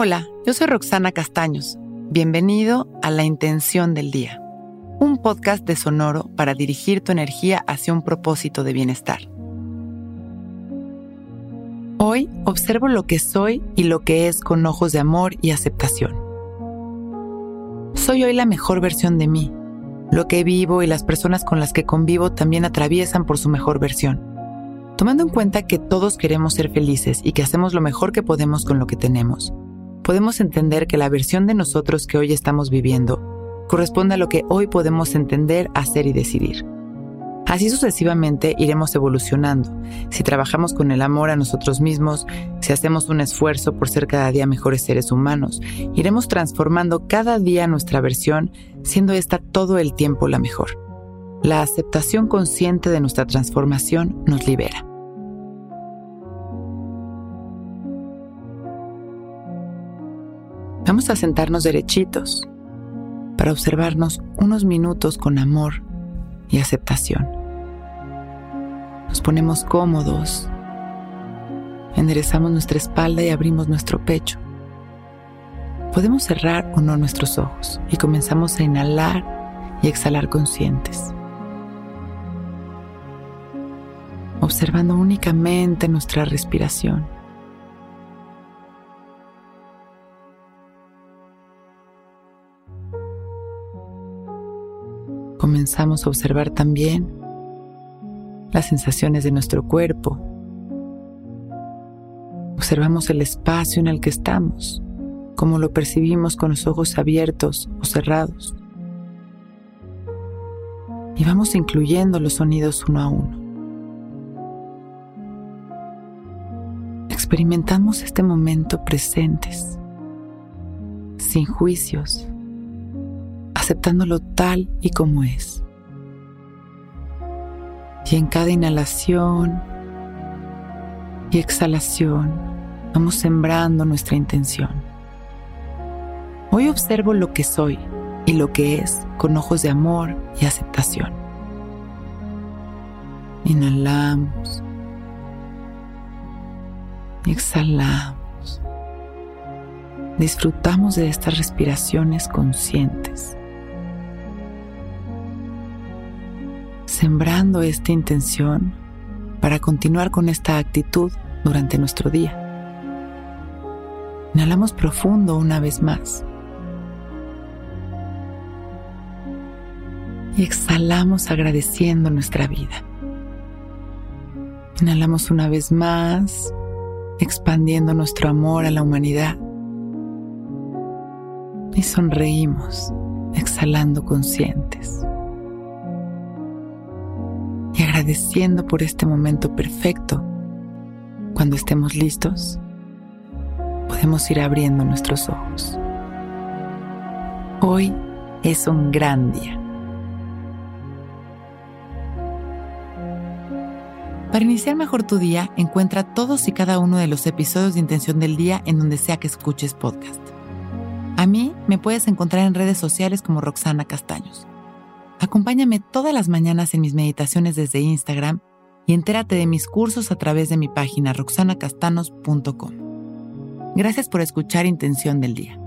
Hola, yo soy Roxana Castaños. Bienvenido a La Intención del Día, un podcast de Sonoro para dirigir tu energía hacia un propósito de bienestar. Hoy observo lo que soy y lo que es con ojos de amor y aceptación. Soy hoy la mejor versión de mí. Lo que vivo y las personas con las que convivo también atraviesan por su mejor versión. Tomando en cuenta que todos queremos ser felices y que hacemos lo mejor que podemos con lo que tenemos, podemos entender que la versión de nosotros que hoy estamos viviendo corresponde a lo que hoy podemos entender, hacer y decidir. Así sucesivamente iremos evolucionando. Si trabajamos con el amor a nosotros mismos, si hacemos un esfuerzo por ser cada día mejores seres humanos, iremos transformando cada día nuestra versión, siendo esta todo el tiempo la mejor. La aceptación consciente de nuestra transformación nos libera. Vamos a sentarnos derechitos para observarnos unos minutos con amor y aceptación. Nos ponemos cómodos, enderezamos nuestra espalda y abrimos nuestro pecho. Podemos cerrar o no nuestros ojos y comenzamos a inhalar y exhalar conscientes, observando únicamente nuestra respiración. Comenzamos a observar también las sensaciones de nuestro cuerpo. Observamos el espacio en el que estamos, cómo lo percibimos con los ojos abiertos o cerrados. Y vamos incluyendo los sonidos uno a uno. Experimentamos este momento presentes, sin juicios aceptándolo tal y como es. Y en cada inhalación y exhalación vamos sembrando nuestra intención. Hoy observo lo que soy y lo que es con ojos de amor y aceptación. Inhalamos exhalamos. Disfrutamos de estas respiraciones conscientes. Sembrando esta intención para continuar con esta actitud durante nuestro día. Inhalamos profundo una vez más. Y exhalamos agradeciendo nuestra vida. Inhalamos una vez más, expandiendo nuestro amor a la humanidad. Y sonreímos, exhalando conscientes agradeciendo por este momento perfecto. Cuando estemos listos, podemos ir abriendo nuestros ojos. Hoy es un gran día. Para iniciar mejor tu día, encuentra todos y cada uno de los episodios de Intención del Día en donde sea que escuches podcast. A mí me puedes encontrar en redes sociales como Roxana Castaños. Acompáñame todas las mañanas en mis meditaciones desde Instagram y entérate de mis cursos a través de mi página roxanacastanos.com. Gracias por escuchar Intención del Día.